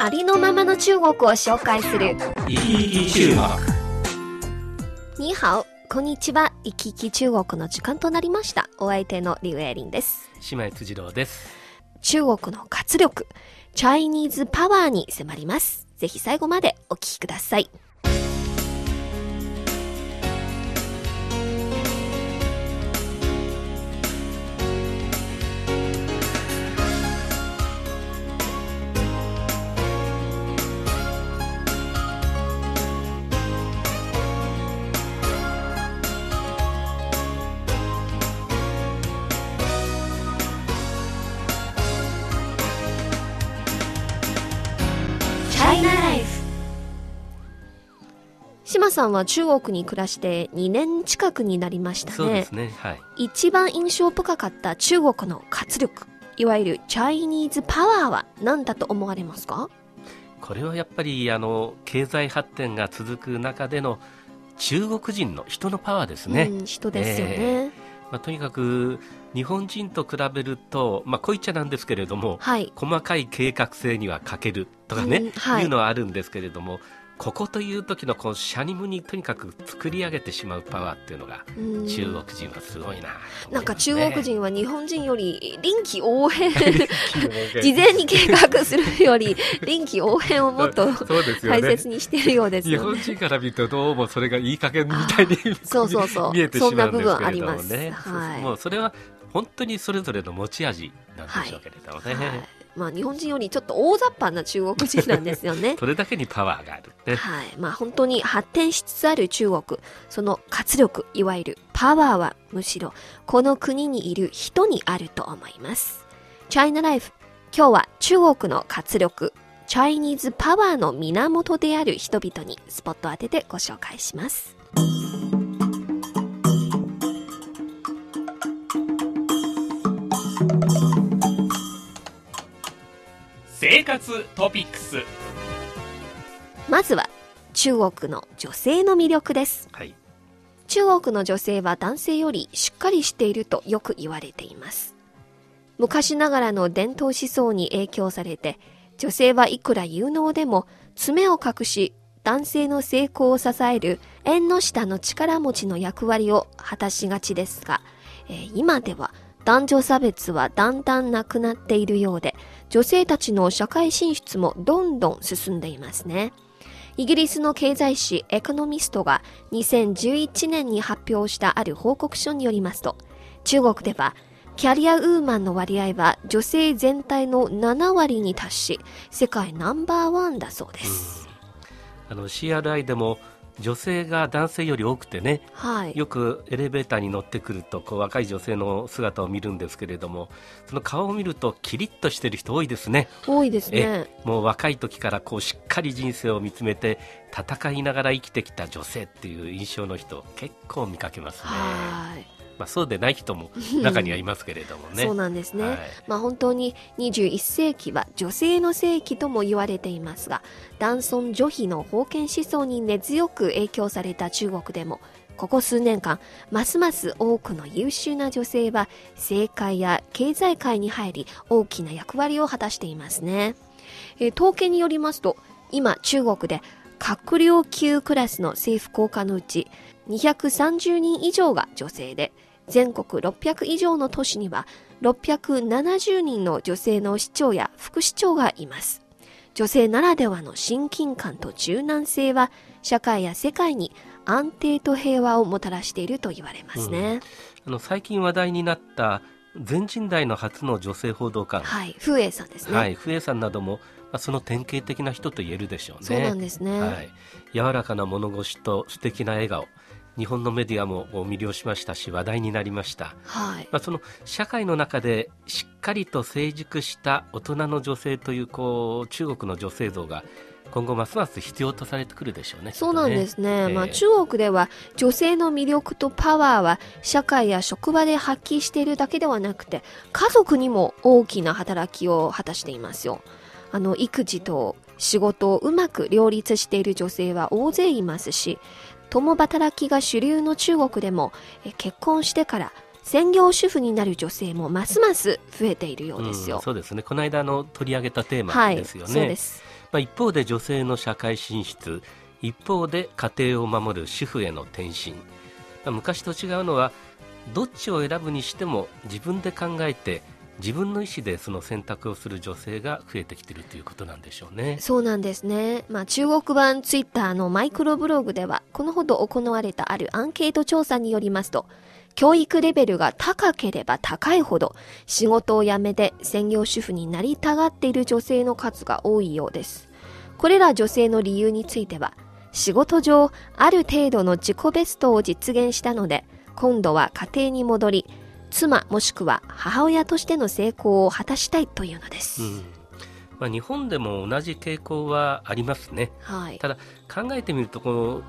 ありのままの中国を紹介する。生き生き中国。に好こんにちは。生き生き中国の時間となりました。お相手のリュウエリンです。姉妹辻郎です。中国の活力チャイニーズパワーに迫ります。ぜひ最後までお聞きくださいさんは中国に暮らして2年近くになりましたね。そうですね。はい。一番印象深かった中国の活力いわゆるチャイニーズパワーは何だと思われますか？これはやっぱりあの経済発展が続く中での中国人の人のパワーですね、うん、人ですよね、えまあ、とにかく日本人と比べると、まあ、こういっちゃなんですけれどもはい。細かい計画性には欠けるとかね、うんはい。いうのはあるんですけれどもここという時のこのシャニムにとにかく作り上げてしまうパワーっていうのがうん。中国人はすごいな。と思ないんか中国人は日本人より臨機応変。人事前に計画するより臨機応変をもっと大ね。切にしているようですね。本人から見るとどうもそれがいい加減みたいにそうそうそう。見えてしまうんですけれどもね。はい。もうそれは本当にそれぞれの持ち味なんでしょうけれどもね。はいまあ日本人よりちょっと大雑把な中国人なんですよねそれだけにパワーがある、ね。はい。まあ本当に発展しつつある中国、その活力、いわゆるパワーはむしろこの国にいる人にあると思います。チャイナライフ、今日は中国の活力、チャイニーズパワーの源である人々にスポットを当ててご紹介します。生活トピックス。まずは中国の女性の魅力です。はい。中国の女性は男性よりしっかりしているとよく言われています。昔ながらの伝統思想に影響されて、女性はいくら有能でも爪を隠し、男性の成功を支える縁の下の力持ちの役割を果たしがちですが、えー今では男女差別はだんだんなくなっているようで、女性たちの社会進出もどんどん進んでいますね。イギリスの経済誌エコノミストが2011年に発表したある報告書によりますと、中国ではキャリアウーマンの割合は女性全体の7割に達し、世界ナンバーワンだそうです。あの CRI でも女性が男性より多くてね、はい。よくエレベーターに乗ってくるとこう若い女性の姿を見るんですけれども、その顔を見るとキリッとしてる人多いですね。多いですねえ。もう若い時からこうしっかり人生を見つめて戦いながら生きてきた女性っていう印象の人結構見かけますね、はい。まあ、そうでない人も 中にはいますけれどもねそうなんですね。はいまあ本当に21世紀は女性の世紀とも言われていますが、男尊女卑の封建思想に根強く影響された中国でも、ここ数年間、ますます多くの優秀な女性は政界や経済界に入り、大きな役割を果たしていますね。えー統計によりますと、今中国で閣僚級クラスの政府高官のうち230人以上が女性で、全国600以上の都市には670人の女性の市長や副市長がいます。女性ならではの親近感と柔軟性は社会や世界に安定と平和をもたらしていると言われますね。あの最近話題になった全人代の初の女性報道官、はい、風英さんですね。はい、ふえさんなども、まあ、その典型的な人と言えるでしょうね。そうなんですね。はい、柔らかな物腰と素敵な笑顔日本のメディアも魅了しましたし話題になりました、はい。まあ、その社会の中でしっかかりと成熟した大人の女性というこう中国の女性像が今後ますます必要とされてくるでしょうね。そうなんですね。ええまあ中国では女性の魅力とパワーは社会や職場で発揮しているだけではなくて家族にも大きな働きを果たしていますよ。あの育児と仕事をうまく両立している女性は大勢いますし共働きが主流の中国でもえ結婚してから専業主婦になる女性もますます増えているようですよ。うんそうですね。この間あの取り上げたテーはい、マですよね。そうです。まあ、一方で女性の社会進出一方で家庭を守る主婦への転身、まあ昔と違うのはどっちを選ぶにしても自分で考えて自分の意思でその選択をする女性が増えてきているということなんでしょうね。そうなんですね。まあ、中国版ツイッターのマイクロブログでは、このほど行われたあるアンケート調査によりますと、教育レベルが高ければ高いほど、仕事を辞めて専業主婦になりたがっている女性の数が多いようです。これら女性の理由については、仕事上、ある程度の自己ベストを実現したので、今度は家庭に戻り、妻もしくは母親としての成功を果たしたいというのです。うんまあ、日本でも同じ傾向はありますね。はい。ただ考えてみるとこの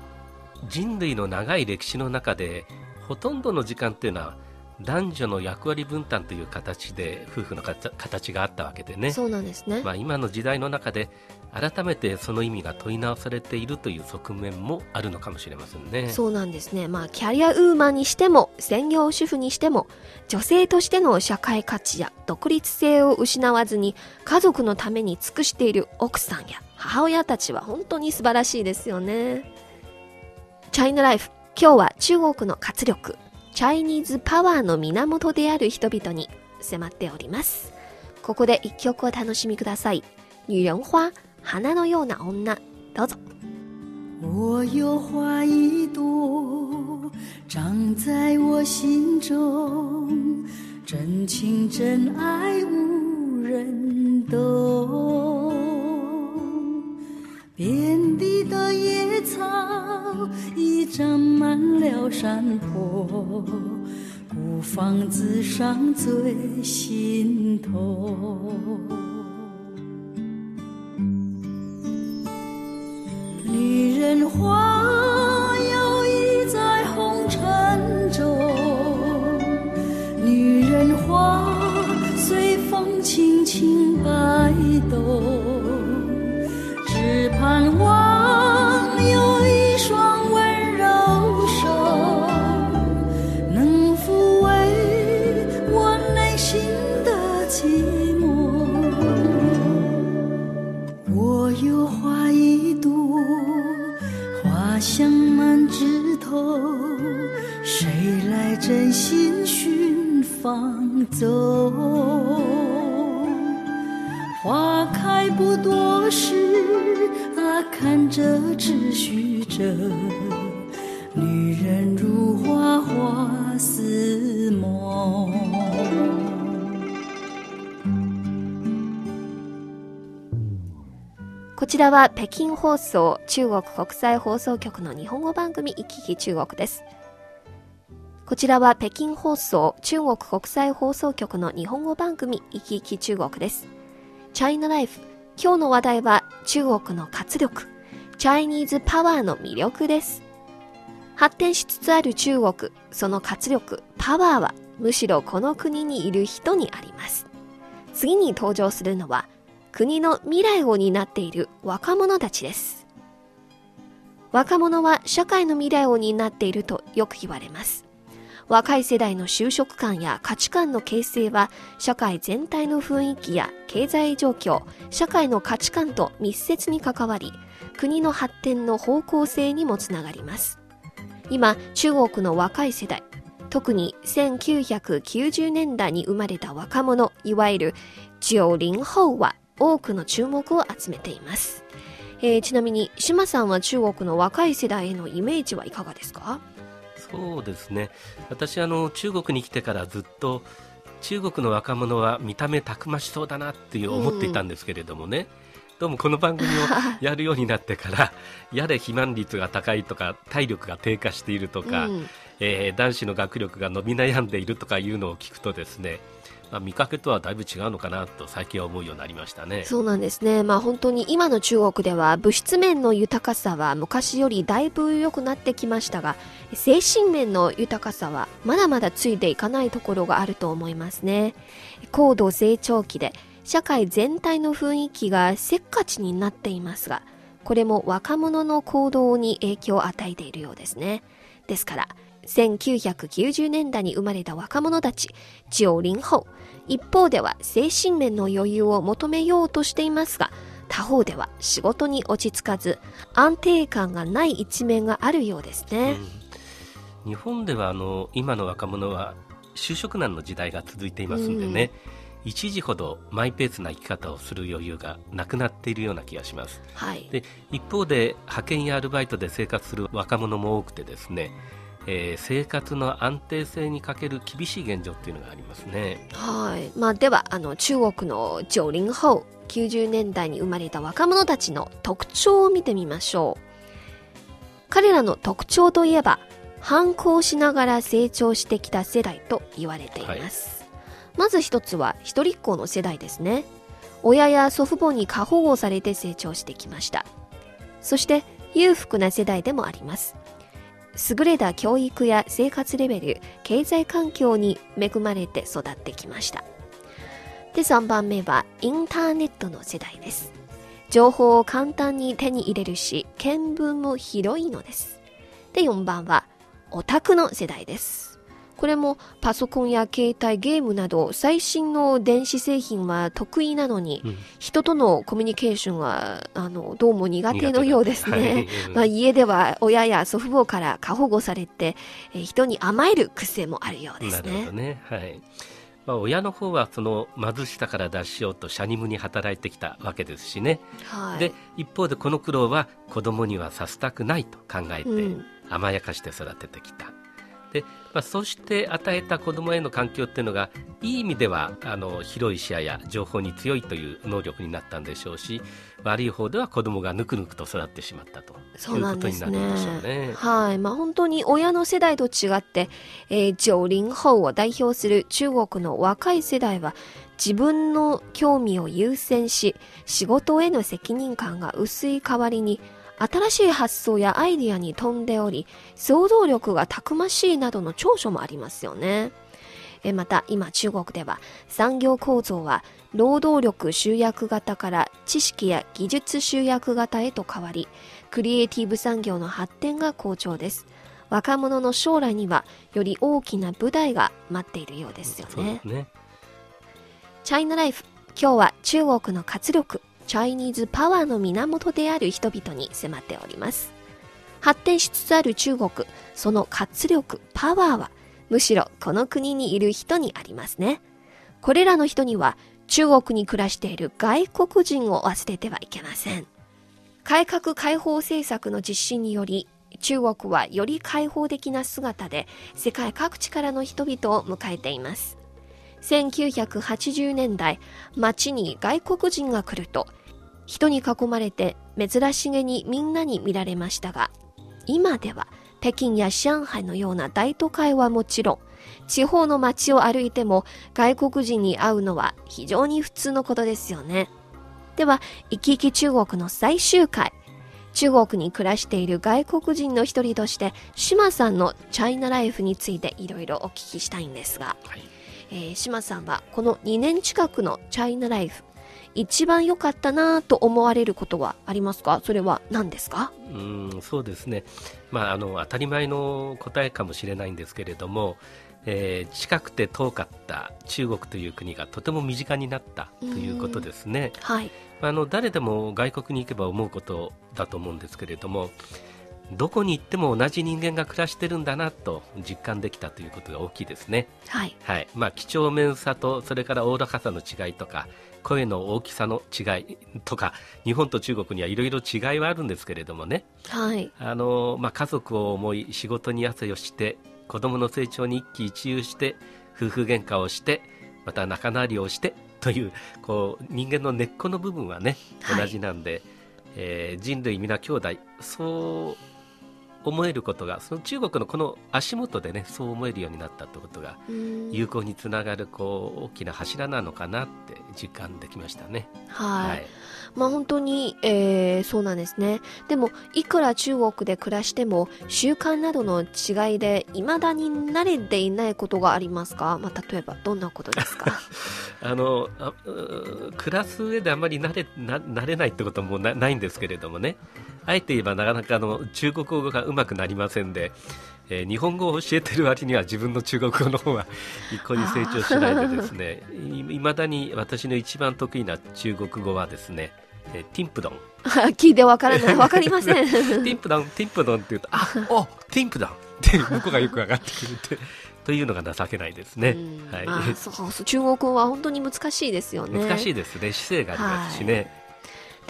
人類の長い歴史の中でほとんどの時間っていうのは男女の役割分担という形で夫婦の形があったわけでね、そうなんですね。まあ、今の時代の中で改めてその意味が問い直されているという側面もあるのかもしれませんね。そうなんですね。まあ、キャリアウーマンにしても、専業主婦にしても、女性としての社会価値や独立性を失わずに、家族のために尽くしている奥さんや母親たちは本当に素晴らしいですよね。チャイナライフ、今日は中国の活力、チャイニーズパワーの源である人々に迫っております。ここで一曲を楽しみください。女人花、 花のような女、どうぞ。我有花一朵，长在我心中，真情真爱无人懂。遍地的野草已长满了山坡，孤芳自赏最心痛。 女人花花开不多时，啊，看着只须着。女人如花，花似梦。こちらは北京放送中国国際放送局の日本語番組行き来中国です。こちらは北京放送中国国際放送局の日本語番組行き来中国です。チャイナライフ。今日の話題は中国の活力、チャイニーズパワーの魅力です。発展しつつある中国、その活力、パワーはむしろこの国にいる人にあります。次に登場するのは国の未来を担っている若者たちです。若者は社会の未来を担っているとよく言われます。若い世代の就職観や価値観の形成は社会全体の雰囲気や経済状況、社会の価値観と密接に関わり、国の発展の方向性にもつながります。今、中国の若い世代、特に1990年代に生まれた若者、いわゆる90後は多くの注目を集めています。えーちなみに、島さんは中国の若い世代へのイメージはいかがですか？そうですね。私あの中国に来てからずっと中国の若者は見た目たくましそうだなっていう思っていたんですけれどもね、どうもこの番組をやるようになってから やれ肥満率が高いとか体力が低下しているとか、うん。えー男子の学力が伸び悩んでいるとかいうのを聞くとですねまあ、見かけとはだいぶ違うのかなと最近は思うようになりましたね。そうなんですね。まあ本当に今の中国では物質面の豊かさは昔よりだいぶ良くなってきましたが、精神面の豊かさはまだまだついていかないところがあると思いますね。高度成長期で社会全体の雰囲気がせっかちになっていますが、これも若者の行動に影響を与えているようですね。ですから、1990年代に生まれた若者たち、90後、一方では精神面の余裕を求めようとしていますが、他方では仕事に落ち着かず、安定感がない一面があるようですね。うん、日本ではあの今の若者は就職難の時代が続いていますんでね、うん、一時ほどマイペースな生き方をする余裕がなくなっているような気がします、はい、で一方で派遣やアルバイトで生活する若者も多くてですねえー、生活の安定性に欠ける厳しい現状っていうのがありますね。はい。まあ、では、あの、中国の90後、90年代に生まれた若者たちの特徴を見てみましょう。彼らの特徴といえば、反抗しながら成長してきた世代と言われています。はい、まず一つは、一人っ子の世代ですね。親や祖父母に過保護されて成長してきました。そして、裕福な世代でもあります。優れた教育や生活レベル、経済環境に恵まれて育ってきました。で、3番目はインターネットの世代です。情報を簡単に手に入れるし、見聞も広いのです。で、4番はオタクの世代です。これもパソコンや携帯ゲームなど最新の電子製品は得意なのに、うん、人とのコミュニケーションはあのどうも苦手のようですね、はい、まあ、家では親や祖父母から過保護されて、え人に甘える癖もあるようですね。ね。はい。まあ、親の方はその貧しさから脱しようとしゃにむに働いてきたわけですしね、はい、で一方でこの苦労は子供にはさせたくないと考えて、甘やかして育ててきた。でまあ、そして与えた子どもへの環境っていうのがいい意味ではあの広い視野や情報に強いという能力になったんでしょうし悪い方では子どもがぬくぬくと育ってしまったということになるんでしょうね。はいまあ、本当に親の世代と違って、えー、90後を代表する中国の若い世代は自分の興味を優先し仕事への責任感が薄い代わりに新しい発想やアイディアに富んでおり、想像力がたくましいなどの長所もありますよね。また今中国では産業構造は労働力集約型から知識や技術集約型へと変わり、クリエイティブ産業の発展が好調です。若者の将来にはより大きな舞台が待っているようですよね。ねチャイナライフ、今日は中国の活力、チャイニーズパワーの源である人々に迫っております。発展しつつある中国、その活力、パワーは、むしろこの国にいる人にありますね。これらの人には、中国に暮らしている外国人を忘れてはいけません。改革開放政策の実施により、中国はより開放的な姿で世界各地からの人々を迎えています。1980年代、街に外国人が来ると、人に囲まれて珍しげにみんなに見られましたが、今では北京や上海のような大都会はもちろん、地方の街を歩いても外国人に会うのは非常に普通のことですよね。では、生き生き中国の最終回。中国に暮らしている外国人の一人として、島さんのチャイナライフについていろいろお聞きしたいんですが、はい、えー、島さんはこの2年近くのチャイナライフ、一番良かったなと思われることはありますか？それは何ですか？うんそうですね、まあ、あの当たり前の答えかもしれないんですけれども、えー、近くて遠かった中国という国がとても身近になったということですね。はい、あの誰でも外国に行けば思うことだと思うんですけれどもどこに行っても同じ人間が暮らしてるんだなと実感できたということが大きいですね。はい。はい。まあ、几帳面さと、それからおおらかさの違いとか、声の大きさの違いとか日本と中国にはいろいろ違いはあるんですけれどもね、はい。あのまあ、家族を思い仕事に汗をして子供の成長に一喜一憂して夫婦喧嘩をしてまた仲直りをしてというこう人間の根っこの部分はね同じなんで、はい、えー、人類皆兄弟そう思えることがその中国のこの足元でねそう思えるようになったってことがうん友好につながるこう大きな柱なのかなって実感できましたね。はい。まあ本当に、えーそうなんですね。でも、いくら中国で暮らしても、習慣などの違いで、未だに慣れていないことがありますか？まあ例えば、どんなことですか？あのあ暮らす上であまり慣れな慣れないってこともなないんですけれどもねあえて言えばなかなかあの中国語がうまくなりませんで、えー日本語を教えてる割には自分の中国語の方は一向に成長しないでですねいいまだに私の一番得意な中国語はですね、えーティンプドン聞いてわからない。わかりません。ティンプドンティンプドンって言うとあおティンプドンって向こうがよく上がってくるって というのが情けないですね、うん。はい、まあそうそう中国語は本当に難しいですよね。難しいですね。姿勢がありますしね、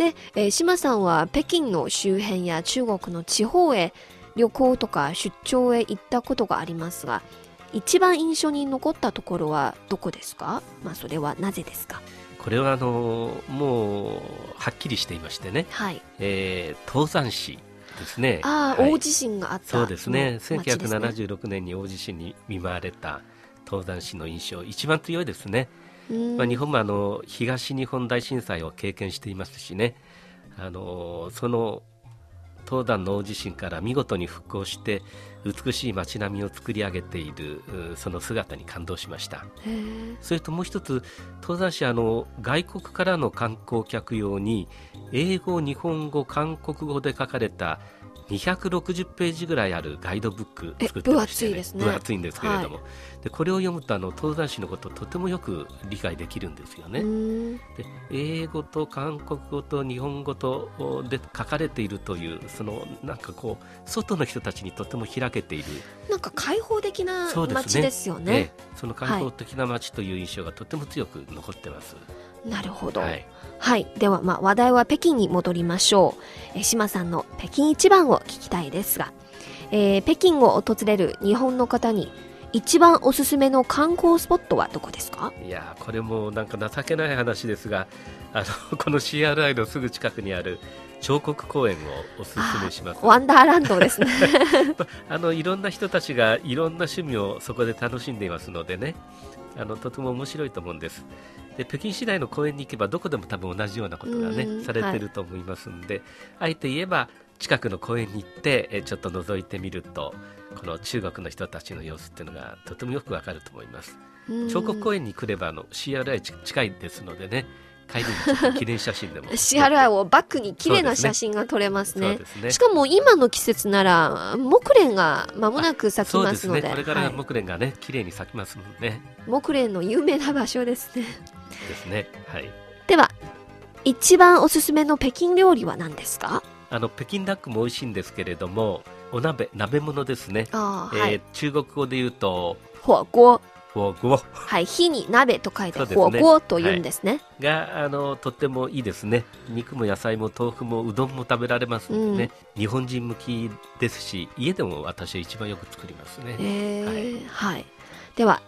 で、えー、島さんは北京の周辺や中国の地方へ旅行とか出張へ行ったことがありますが、一番印象に残ったところはどこですか？まあそれはなぜですか？これはあのもうはっきりしていましてね、はい。えー、東山市ですね。ああ、はい。大地震があったそうですね。町ですね。1976年に大地震に見舞われた東山市の印象一番強いですね、うんまあ、日本もあの東日本大震災を経験していますしね。あのその東山の大地震から見事に復興して美しい街並みを作り上げているうその姿に感動しました。それともう一つ登山市あの外国からの観光客用に英語、日本語、韓国語で書かれた260ページぐらいあるガイドブック作ってまして、え分厚いですね。分厚いんですけれども、でこれを読むとあの登山市のことをとてもよく理解できるんですよね。うん。で英語と韓国語と日本語とおで書かれているというそのなんかこう外の人たちにとても開けている。なんか開放的な街ですよね。ええ。その開放的な街という印象がとても強く残ってます。なるほど。はいはい。では、まあ、話題は北京に戻りましょう。えー、島さんの北京一番を聞きたいですが、えー北京を訪れる日本の方に、一番おすすめの観光スポットはどこですか？いやーこれもなんか情けない話ですがあの この CRI のすぐ近くにある彫刻公園をおすすめしますワンダーランドですね。あのいろんな人たちがいろんな趣味をそこで楽しんでいますのでねあのとても面白いと思うんです。で北京市内の公園に行けばどこでも多分同じようなことがうん。ねされてると思いますんで、あえて言えば近くの公園に行ってえちょっと覗いてみるとこの中国の人たちの様子っていうのがとてもよくわかると思います。彫刻公園に来ればあの CRI ち近いですのでね帰りに記念写真でも。CRI をバックに綺麗な写真が撮れますね。ね。しかも今の季節なら、木蓮が間もなく咲きそうで。すますので、ね。これからはい。木蓮がね綺麗に咲きますもんね。木蓮の有名な場所ですね。ですね。はい。では、一番おすすめの北京料理は何ですか？あの北京ダックも美味しいんですけれどもお鍋鍋物ですね、はい。中国語で言うと火锅。火锅はい。火に鍋と書いてそうですね。火锅と言うんですね。があのとってもいいですね。肉も野菜も豆腐もうどんも食べられますんでね、日本人向きですし家でも私は一番よく作りますね、えーはい。では、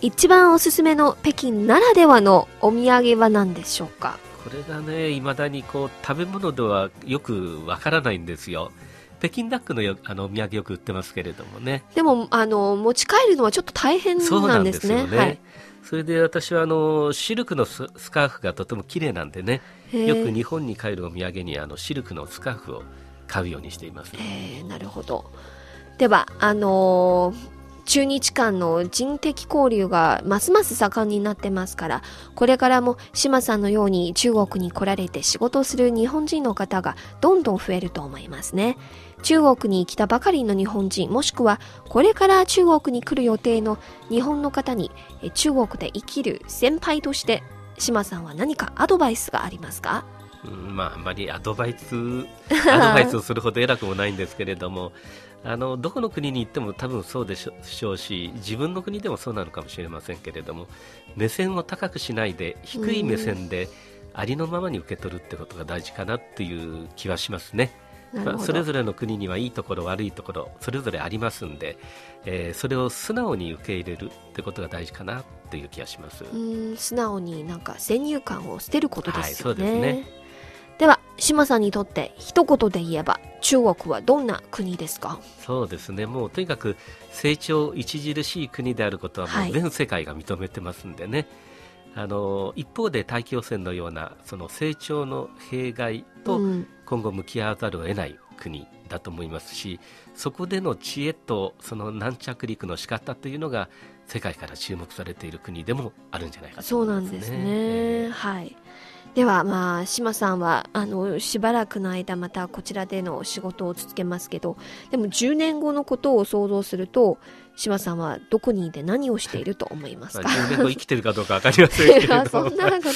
一番おすすめの北京ならではのお土産は何でしょうか？これがねいまだにこう食べ物ではよくわからないんですよ北京ダックのよあのお土産よく売ってますけれどもねでも、あの、持ち帰るのはちょっと大変そうななんんですね。よね。はい。それで私はあのシルクのススカーフがとても綺麗なんでね、よく日本に帰るお土産にあのシルクのスカーフを買うようにしています。えーなるほど。では、あのー中日間の人的交流がますます盛んになってますから、これからも島さんのように中国に来られて仕事をする日本人の方がどんどん増えると思いますね。中国に来たばかりの日本人、もしくはこれから中国に来る予定の日本の方に中国で生きる先輩として島さんは何かアドバイスがありますか？うんまああんまりアドバイス アドバイスをするほど偉くもないんですけれども、あのどこの国に行っても多分そうでしょうし、自分の国でもそうなのかもしれませんけれども、目線を高くしないで低い目線でありのままに受け取るってことが大事かなっていう気はしますね。まあ。それぞれの国にはいいところ悪いところそれぞれありますんで、えーそれを素直に受け入れるってことが大事かなという気がします。うーん素直になんか先入観を捨てることですよね。はいそうですねでは島さんにとって一言で言えば中国はどんな国ですか？そうですねもうとにかく成長著しい国であることはもう全世界が認めてますんでね、はい、あの一方で大気汚染のようなその成長の弊害と今後向き合わざるを得ない国だと思いますし、そこでの知恵とその軟着陸の仕方というのが世界から注目されている国でもあるんじゃないかと思いますね。そうなんですね、えー、はい。ではまあ島さんはあのしばらくの間またこちらでの仕事を続けますけどでも10年後のことを想像すると島さんはどこにいて何をしていると思いますか？10年後生きてるかどうかわかりませんけれど。そんなこと。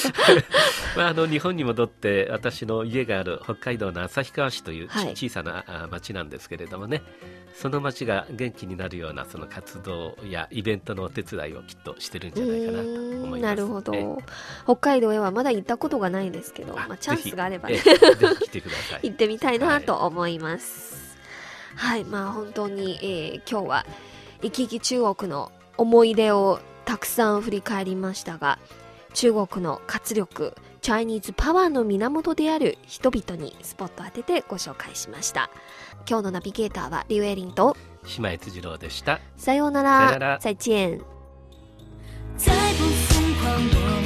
まあ、あの日本に戻って私の家がある北海道の旭川市という、はい、小さな町なんですけれどもね。その町が元気になるようなその活動やイベントのお手伝いをきっとしてるんじゃないかなと思います。なるほど。北海道へはまだ行ったことがないですけど、あまあ、チャンスがあればね、行ってみたいなと思います。はい、はい、まあ本当に、えー、今日は生き生き中国の思い出をたくさん振り返りましたが、中国の活力、チャイニーズパワーの源である人々にスポット当ててご紹介しました。今日のナビゲーターはリュウエリンと島江次郎でした。さようなら。再见。再不疯狂